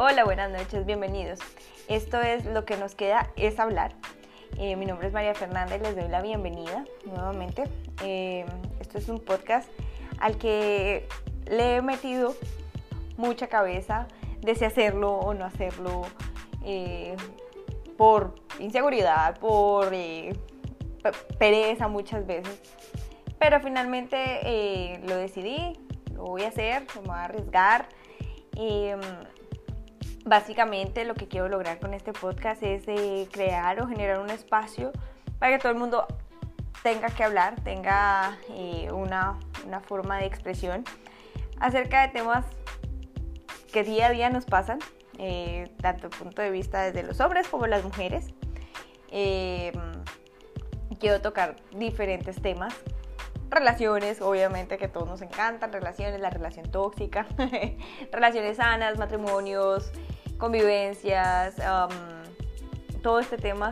Hola, buenas noches, bienvenidos. Esto es Lo que nos queda es hablar. Eh, mi nombre es María Fernanda y les doy la bienvenida nuevamente. Eh, esto es un podcast al que le he metido mucha cabeza de si hacerlo o no hacerlo eh, por inseguridad, por pereza muchas veces. Pero finalmente lo decidí, lo voy a hacer, me voy a arriesgar. Y, Básicamente lo que quiero lograr con este podcast es crear o generar un espacio para que todo el mundo tenga que hablar, tenga eh, una, forma de expresión acerca de temas que día a día nos pasan, eh, tanto el punto de vista desde los hombres como las mujeres. Eh, quiero tocar diferentes temas relaciones, obviamente que todos nos encantan, relaciones, la relación tóxica, relaciones sanas, matrimonios, convivencias, todo este tema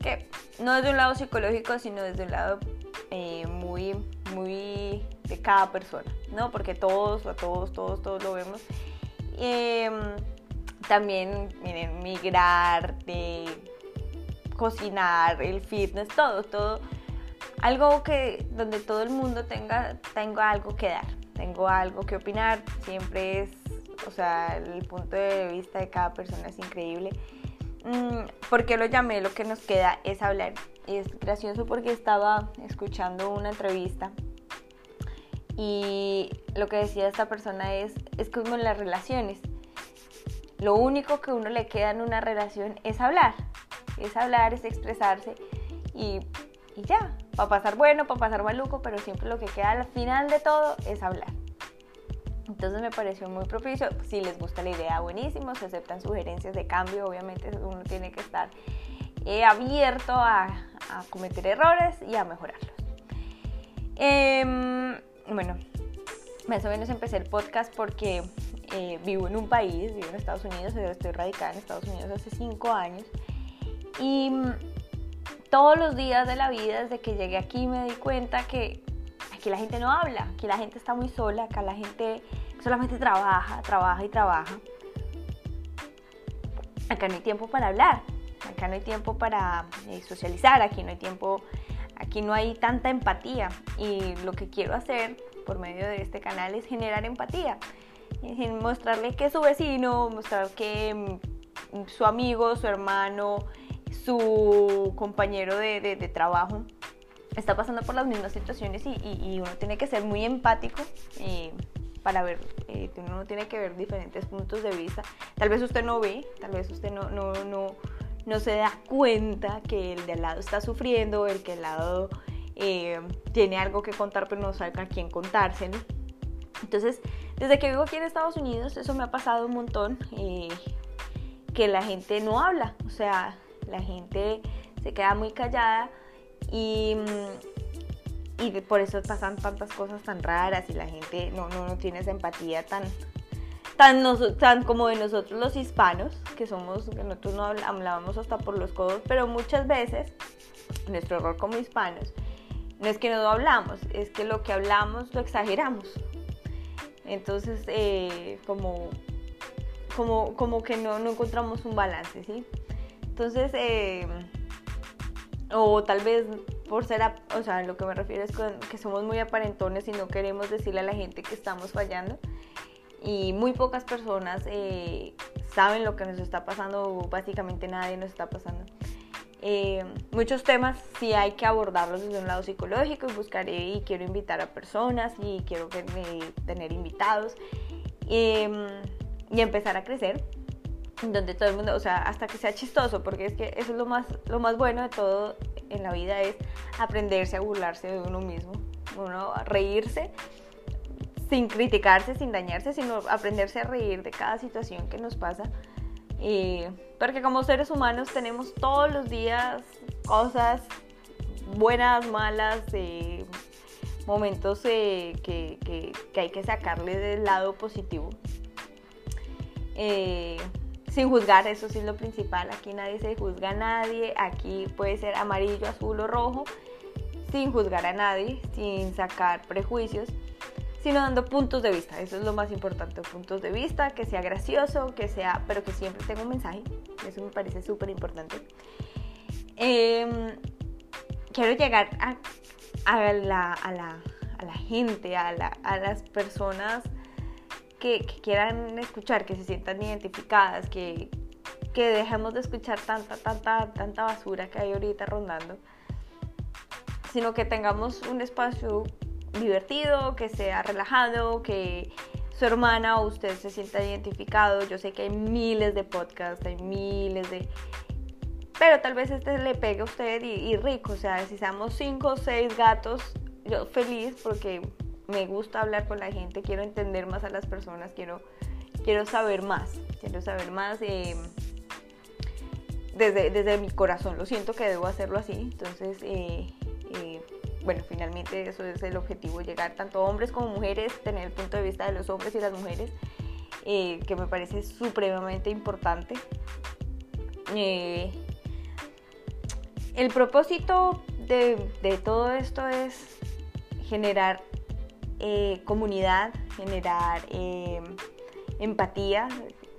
que no es de un lado psicológico, sino desde un lado eh, muy, muy de cada persona, ¿no? Porque todos, a todos, todos, todos lo vemos. Em, también, miren, migrar, de cocinar, el fitness, todo, todo. Algo que donde todo el mundo tenga, tenga algo que dar, tengo algo que opinar, siempre es o sea, el punto de vista de cada persona es increíble. Mm, ¿Por qué lo llamé? Lo que nos queda es hablar. Es gracioso porque estaba escuchando una entrevista y lo que decía esta persona es, es como en las relaciones. Lo único que uno le queda en una relación es hablar. Es hablar, es expresarse y, y ya. Va a pasar bueno, va a pasar maluco, pero siempre lo que queda al final de todo es hablar. Entonces me pareció muy propicio. Si les gusta la idea, buenísimo. Se aceptan sugerencias de cambio. Obviamente uno tiene que estar eh, abierto a, cometer errores y a mejorarlos. Em, bueno, más o menos empecé el podcast porque eh, vivo en un país, vivo en Estados Unidos, estoy radicada en Estados Unidos hace cinco años. Y mm, todos los días de la vida, desde que llegué aquí, me di cuenta que aquí la gente no habla, aquí la gente está muy sola, acá la gente solamente trabaja, trabaja y trabaja. Acá no hay tiempo para hablar, acá no hay tiempo para eh, socializar, aquí no hay tiempo, aquí no hay tanta empatía. Y lo que quiero hacer por medio de este canal es generar empatía, mostrarle que su vecino, mostrar que mm, su amigo, su hermano, su compañero de, trabajo está pasando por las mismas situaciones y, uno tiene que ser muy empático. Para ver, eh, uno tiene que ver diferentes puntos de vista. Tal vez usted no ve, tal vez usted no, no, no, no se da cuenta que el de al lado está sufriendo, el que al lado eh, tiene algo que contar pero no sabe a quién contárselo. Entonces, desde que vivo aquí en Estados Unidos, eso me ha pasado un montón, eh, que la gente no habla, o sea, la gente se queda muy callada y y por eso pasan tantas cosas tan raras y la gente no, no, no tiene esa empatía tan, tan, tan como de nosotros los hispanos, que somos, que nosotros no hablábamos hasta por los codos, pero muchas veces nuestro error como hispanos no es que no hablamos, es que lo que hablamos lo exageramos. Entonces, eh, como, como, como que no, no encontramos un balance, ¿sí? Entonces, eh, o tal vez por ser, o sea, lo que me refiero es que somos muy aparentones y no queremos decirle a la gente que estamos fallando. Y muy pocas personas eh, saben lo que nos está pasando, básicamente nadie nos está pasando. Eh, muchos temas sí hay que abordarlos desde un lado psicológico y buscaré y quiero invitar a personas y quiero tener invitados em, y empezar a crecer donde todo el mundo, o sea, hasta que sea chistoso, porque es que eso es lo más, lo más bueno de todo en la vida es aprenderse a burlarse de uno mismo, uno a reírse sin criticarse, sin dañarse, sino aprenderse a reír de cada situación que nos pasa. porque como seres humanos tenemos todos los días cosas buenas, malas, eh, momentos eh, que, que, hay que sacarle del lado positivo. Eh, sin juzgar, eso sí es lo principal. Aquí nadie se juzga a nadie. Aquí puede ser amarillo, azul o rojo, sin juzgar a nadie, sin sacar prejuicios, sino dando puntos de vista. Eso es lo más importante, puntos de vista, que sea gracioso, que sea, pero que siempre tenga un mensaje. Eso me parece súper importante. Em, quiero llegar a, a, la, a, la, a, la, gente, a, las personas que, quieran escuchar, que se sientan identificadas, que, que dejemos de escuchar tanta, tanta, tanta basura que hay ahorita rondando, sino que tengamos un espacio divertido, que sea relajado, que su hermana o usted se sienta identificado. Yo sé que hay miles de podcasts, hay miles de... Pero tal vez este le pegue a usted y, rico. O sea, si seamos cinco o seis gatos, yo feliz porque me gusta hablar con la gente, quiero entender más a las personas, quiero, quiero saber más, quiero saber más eh, desde, desde mi corazón. Lo siento que debo hacerlo así. Entonces, eh, eh, bueno, finalmente eso es el objetivo, llegar tanto hombres como mujeres, tener el punto de vista de los hombres y las mujeres, que me parece supremamente importante. El propósito de, de, todo esto es generar eh, comunidad, generar empatía,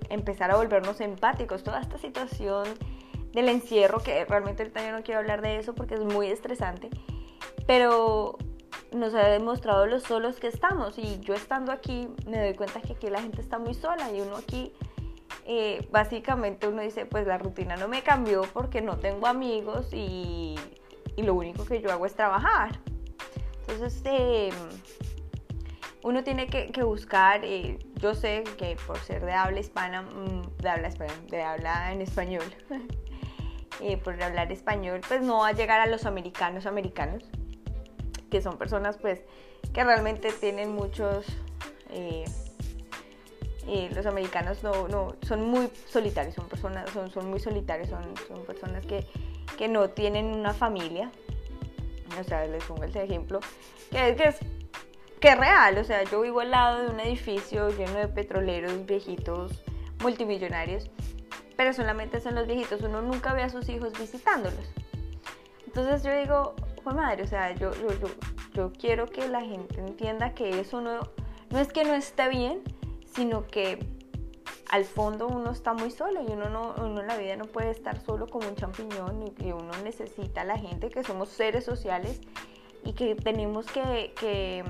empezar a volvernos empáticos. Toda esta situación del encierro, que realmente ahorita yo no quiero hablar de eso porque es muy estresante, pero nos ha demostrado lo solos que estamos y yo estando aquí me doy cuenta que aquí la gente está muy sola y uno aquí eh, básicamente uno dice pues la rutina no me cambió porque no tengo amigos y, lo único que yo hago es trabajar entonces eh, uno tiene que, buscar eh, yo sé que por ser de habla hispana mm, de habla, de habla en español por hablar español pues no va a llegar a los americanos americanos que son personas pues que realmente tienen muchos... Eh, eh, los americanos no, no, son muy solitarios, son personas, son, son muy solitarios, son, son personas que, que, no tienen una familia. O sea, les pongo ese ejemplo, que, que, que es real, o sea, yo vivo al lado de un edificio lleno de petroleros viejitos, multimillonarios, pero solamente son los viejitos, uno nunca ve a sus hijos visitándolos. Entonces yo digo, fue madre, o sea, yo, yo, yo, quiero que la gente entienda que eso no, no es que no esté bien, sino que al fondo uno está muy solo y uno, no, uno en la vida no puede estar solo como un champiñón y uno necesita a la gente, que somos seres sociales y que tenemos que,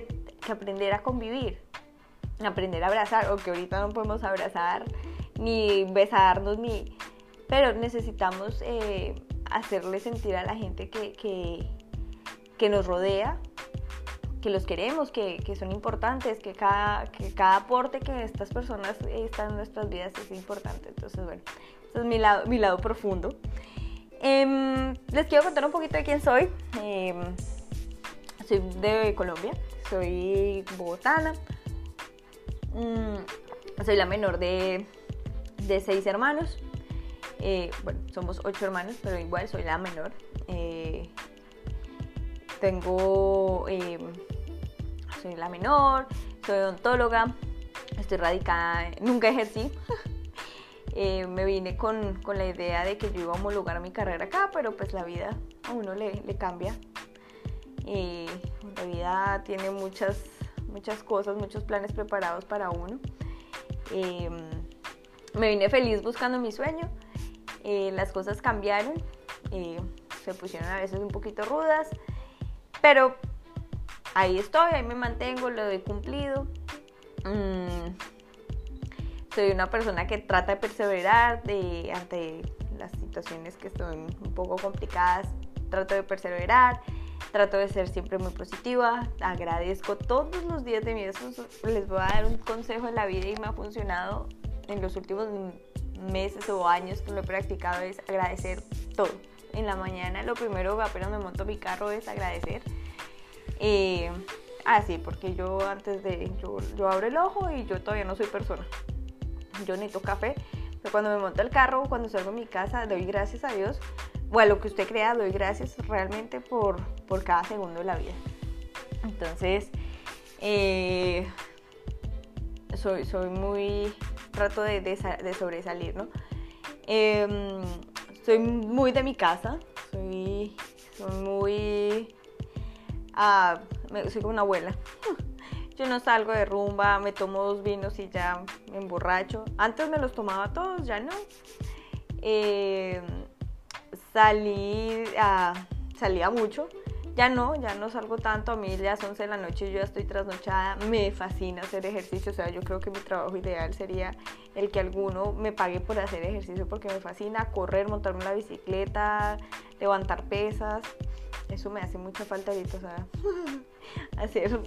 que, aprender a convivir, aprender a abrazar, o que ahorita no podemos abrazar ni besarnos, ni, pero necesitamos eh, hacerle sentir a la gente que, que, nos rodea, que los queremos, que, que, son importantes, que cada, que cada aporte que estas personas están en nuestras vidas es importante. Entonces, bueno, eso es mi lado, mi lado profundo. Em, les quiero contar un poquito de quién soy. Em, soy de Colombia, soy bogotana. Mm, soy la menor de, de seis hermanos. Eh, bueno, somos ocho hermanos, pero igual soy la menor. Eh, tengo, eh, soy la menor, soy odontóloga, estoy radicada, nunca ejercí. me vine con, con, la idea de que yo iba a homologar mi carrera acá, pero pues la vida a uno le, le cambia. La vida tiene muchas, muchas cosas, muchos planes preparados para uno. me vine feliz buscando mi sueño eh, las cosas cambiaron, eh, se pusieron a veces un poquito rudas, pero ahí estoy, ahí me mantengo, lo he cumplido. Mm, soy una persona que trata de perseverar de, ante las situaciones que son un poco complicadas, trato de perseverar, trato de ser siempre muy positiva, agradezco todos los días de mi vida, les voy a dar un consejo en la vida y me ha funcionado en los últimos meses o años que lo he practicado es agradecer todo. En la mañana lo primero apenas me monto mi carro es agradecer. Eh, así, porque yo antes de, yo, yo abro el ojo y yo todavía no soy persona. Yo necesito café, pero cuando me monto el carro, cuando salgo de mi casa, doy gracias a Dios, o a lo que usted crea, doy gracias realmente por, por cada segundo de la vida. Entonces, eh, soy, soy muy trato de, de, sobresalir, ¿no? Em, soy muy de mi casa, soy, muy... Ah, soy como una abuela. Yo no salgo de rumba, me tomo dos vinos y ya me emborracho. Antes me los tomaba todos, ya no. Eh, salí a, salía mucho. Ya no, ya no salgo tanto. A mí ya son 11 de la noche yo ya estoy trasnochada. Me fascina hacer ejercicio. O sea, yo creo que mi trabajo ideal sería el que alguno me pague por hacer ejercicio porque me fascina correr, montarme la bicicleta, levantar pesas. Eso me hace mucha falta ahorita, o sea, hacer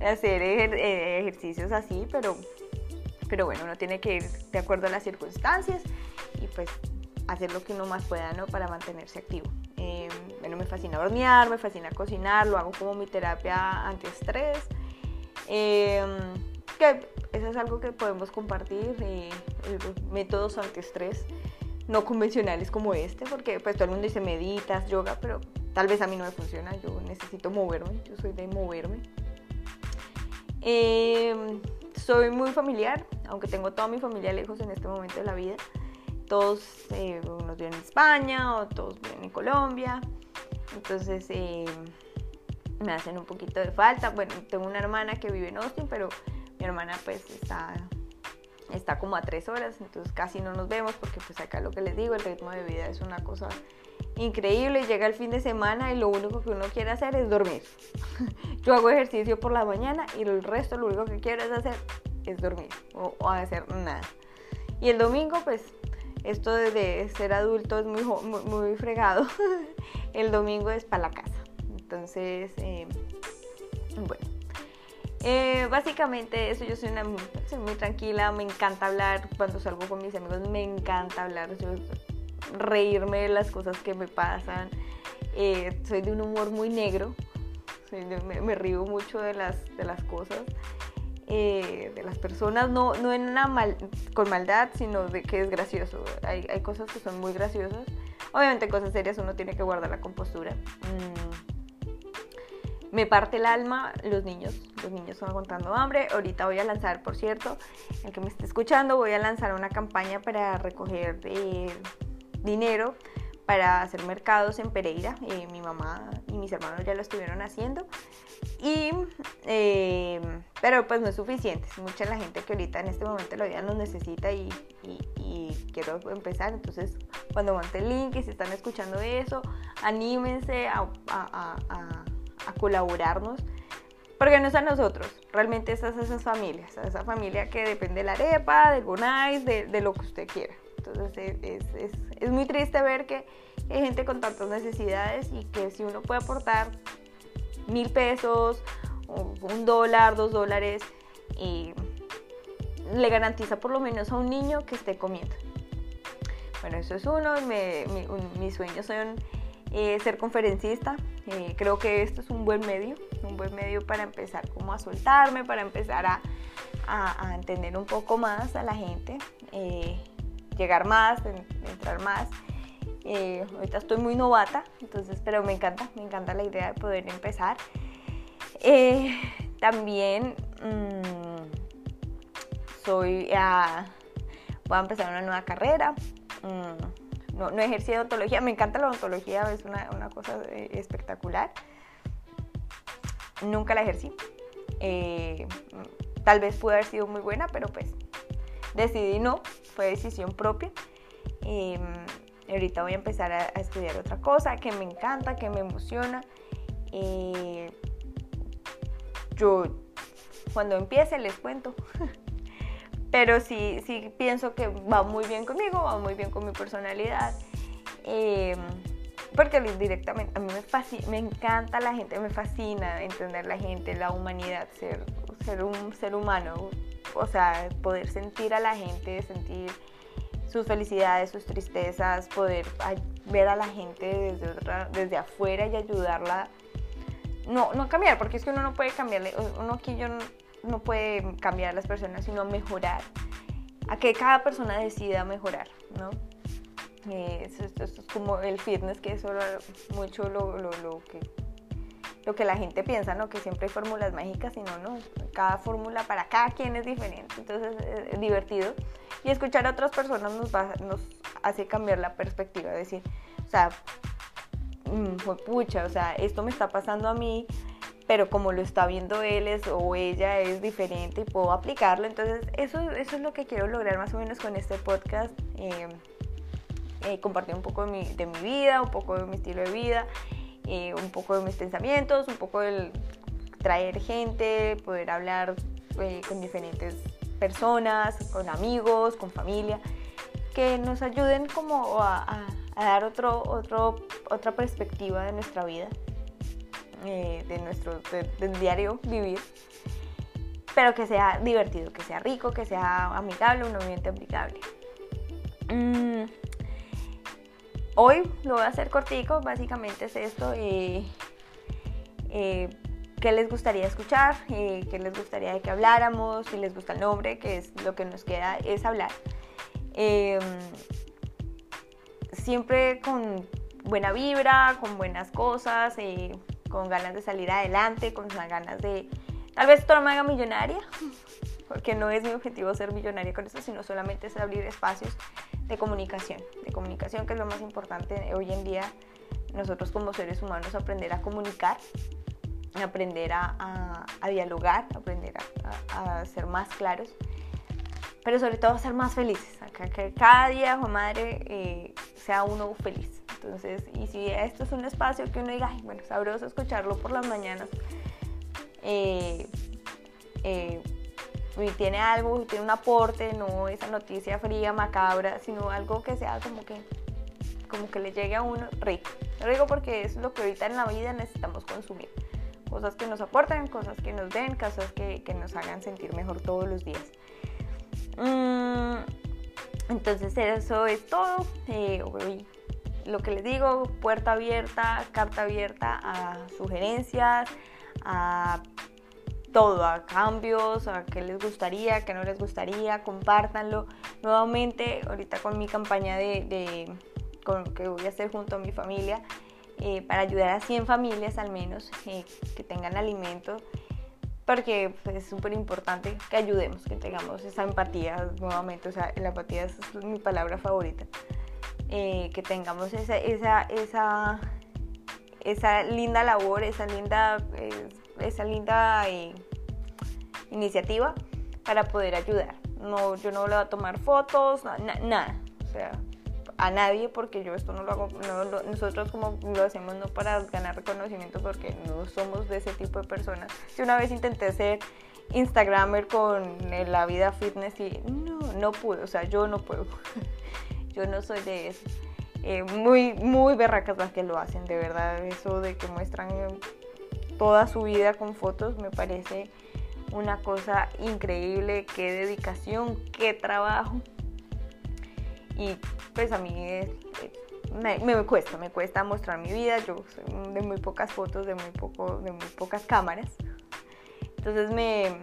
hacer eh, ejercicios así, pero, pero bueno, uno tiene que ir de acuerdo a las circunstancias y pues hacer lo que uno más pueda, ¿no? Para mantenerse activo. Eh, bueno, me fascina hornear, me fascina cocinar, lo hago como mi terapia antiestrés. Eh, que eso es algo que podemos compartir, eh, métodos antiestrés no convencionales como este, porque pues todo el mundo dice meditas, yoga, pero tal vez a mí no me funciona, yo necesito moverme, yo soy de moverme. Em, soy muy familiar, aunque tengo toda mi familia lejos en este momento de la vida. Todos, eh, unos viven en España, o todos viven en Colombia. Entonces, em, me hacen un poquito de falta. Bueno, tengo una hermana que vive en Austin, pero mi hermana pues está, está como a tres horas, entonces casi no nos vemos porque pues acá lo que les digo, el ritmo de vida es una cosa increíble. Llega el fin de semana y lo único que uno quiere hacer es dormir. Yo hago ejercicio por la mañana y el resto lo único que quiero es hacer es dormir o, hacer nada. Y el domingo, pues, esto de ser adulto es muy, muy, fregado. el domingo es para la casa. Entonces, eh, bueno. Eh, básicamente eso, yo soy, una, soy muy tranquila, me encanta hablar, cuando salgo con mis amigos me encanta hablar, reírme de las cosas que me pasan. Eh, soy de un humor muy negro, me, río mucho de las, de las cosas, eh, de las personas, no, no en una mal, con maldad, sino de que es gracioso. Hay, hay, cosas que son muy graciosas. Obviamente cosas serias uno tiene que guardar la compostura. Mm. Me parte el alma los niños, los niños están aguantando hambre. Ahorita voy a lanzar, por cierto, el que me esté escuchando, voy a lanzar una campaña para recoger eh, dinero para hacer mercados en Pereira. Eh, mi mamá y mis hermanos ya lo estuvieron haciendo. Y, eh, pero pues no es suficiente. Mucha la gente que ahorita en este momento la vida nos necesita y, quiero empezar. Entonces, cuando monte el link y si están escuchando eso, anímense a, colaborarnos. Porque no es a nosotros, realmente es a esas familias, a esa familia que depende de la arepa, del bonais, de lo que usted quiera. Entonces es, es, muy triste ver que hay gente con tantas necesidades y que si uno puede aportar mil pesos, un dólar, dos dólares, y le garantiza por lo menos a un niño que esté comiendo. Bueno, eso es uno. mis sueños son eh, ser conferencista. Eh, creo que esto es un buen medio, un buen medio para empezar como a soltarme, para empezar a, a, entender un poco más a la gente. Eh, llegar más, entrar más. Eh, ahorita estoy muy novata, entonces, pero me encanta, me encanta la idea de poder empezar. Eh, también mm, soy, a voy a empezar una nueva carrera. Mm, no, no ejercí odontología, me encanta la odontología, es una, una cosa eh, espectacular. Nunca la ejercí. tal vez pude haber sido muy buena, pero pues decidí no, fue decisión propia. mm, ahorita voy a empezar a, estudiar otra cosa que me encanta, que me emociona. yo cuando empiece les cuento. Pero sí, sí pienso que va muy bien conmigo, va muy bien con mi personalidad. Eh, porque directamente a mí me, fascina, me encanta la gente, me fascina entender la gente, la humanidad, ser, ser un ser humano, o sea, poder sentir a la gente, sentir sus felicidades, sus tristezas, poder ver a la gente desde, desde afuera y ayudarla. No, no cambiar, porque es que uno no puede cambiarle, uno aquí yo no, puede cambiar a las personas, sino mejorar. A que cada persona decida mejorar, ¿no? Eh, esto, es como el fitness, que es mucho lo, lo, lo que lo que la gente piensa, ¿no? Que siempre hay fórmulas mágicas, sino, no, cada fórmula para cada quien es diferente, entonces es divertido. Y escuchar a otras personas nos, nos hace cambiar la perspectiva, decir, o sea, mm, pucha, o sea, esto me está pasando a mí, pero como lo está viendo él es, o ella es diferente y puedo aplicarlo. Entonces eso, eso es lo que quiero lograr más o menos con este podcast. Eh, eh, compartir un poco de mi, de mi, vida, un poco de mi estilo de vida, eh, un poco de mis pensamientos, un poco del traer gente, poder hablar con diferentes personas, con amigos, con familia, que nos ayuden como a, a dar otro, otro, otra perspectiva de nuestra vida. Eh, de nuestro diario vivir, pero que sea divertido, que sea rico, que sea amigable, un ambiente amigable. Mm, hoy lo voy a hacer cortico, básicamente es esto. Eh, eh, ¿Qué les gustaría escuchar? ¿Qué les gustaría que habláramos? Si les gusta el nombre, que es lo que nos queda es hablar. siempre con buena vibra, con buenas cosas, con ganas de salir adelante, con ganas de... Tal vez esto no me haga millonaria, porque no es mi objetivo ser millonaria con eso, sino solamente es abrir espacios de comunicación, de comunicación que es lo más importante hoy en día. Nosotros como seres humanos aprender a comunicar, aprender a, dialogar, aprender a, ser más claros, pero sobre todo ser más felices, que cada día, madre, eh, sea uno feliz. Entonces, y si esto es un espacio que uno diga, Ay, bueno, sabroso escucharlo por las mañanas, eh, eh, y tiene algo, tiene un aporte, no esa noticia fría, macabra, sino algo que sea como que, como que le llegue a uno rico. Lo digo porque es lo que ahorita en la vida necesitamos consumir. Cosas que nos aporten, cosas que nos den, cosas que, que nos hagan sentir mejor todos los días. Mm, entonces eso es todo. Eh, lo que les digo, puerta abierta, carta abierta a sugerencias, a todo, a cambios, a qué les gustaría, qué no les gustaría, compártanlo. Nuevamente, ahorita con mi campaña de, que voy a hacer junto a mi familia, eh, para ayudar a 100 familias al menos eh, que tengan alimento, porque pues, es súper importante que ayudemos, que tengamos esa empatía nuevamente, o sea, la empatía es mi palabra favorita. Eh, que tengamos esa, esa, esa, esa, linda labor, esa linda, esa linda eh, iniciativa para poder ayudar. No, yo no le voy a tomar fotos, nada, o sea, a nadie porque yo esto no lo hago, nosotros como lo hacemos no para ganar reconocimiento porque no somos de ese tipo de personas. Yo una vez intenté ser Instagramer con la vida fitness y no, no pude, o sea, yo no puedo. Yo no soy de eso. Eh, muy, muy berracas las que lo hacen, de verdad. Eso de que muestran toda su vida con fotos me parece una cosa increíble. Qué dedicación, qué trabajo. Y pues a mí me, me, cuesta, me cuesta mostrar mi vida. Yo soy de muy pocas fotos, de muy, poco, de muy pocas cámaras. Entonces me,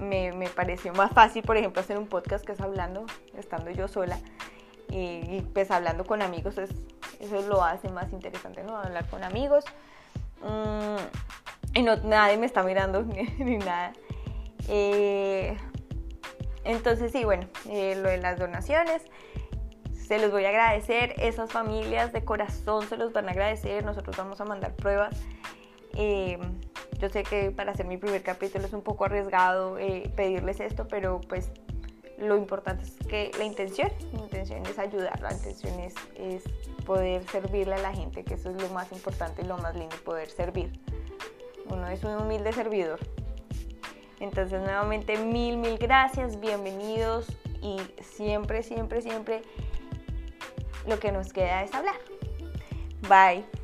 me, me, pareció más fácil, por ejemplo, hacer un podcast que es hablando, estando yo sola, y, pues hablando con amigos, es, eso lo hace más interesante, ¿no? Hablar con amigos. Mm, y no, nadie me está mirando ni, nada. Eh, entonces sí, bueno, eh, lo de las donaciones, se los voy a agradecer, esas familias de corazón se los van a agradecer, nosotros vamos a mandar pruebas. Eh, yo sé que para hacer mi primer capítulo es un poco arriesgado pedirles esto, pero pues lo importante es que la intención, la intención es ayudar, la intención es, poder servirle a la gente, que eso es lo más importante y lo más lindo, poder servir. Uno es un humilde servidor. Entonces nuevamente mil, mil gracias, bienvenidos y siempre, siempre, siempre lo que nos queda es hablar. Bye.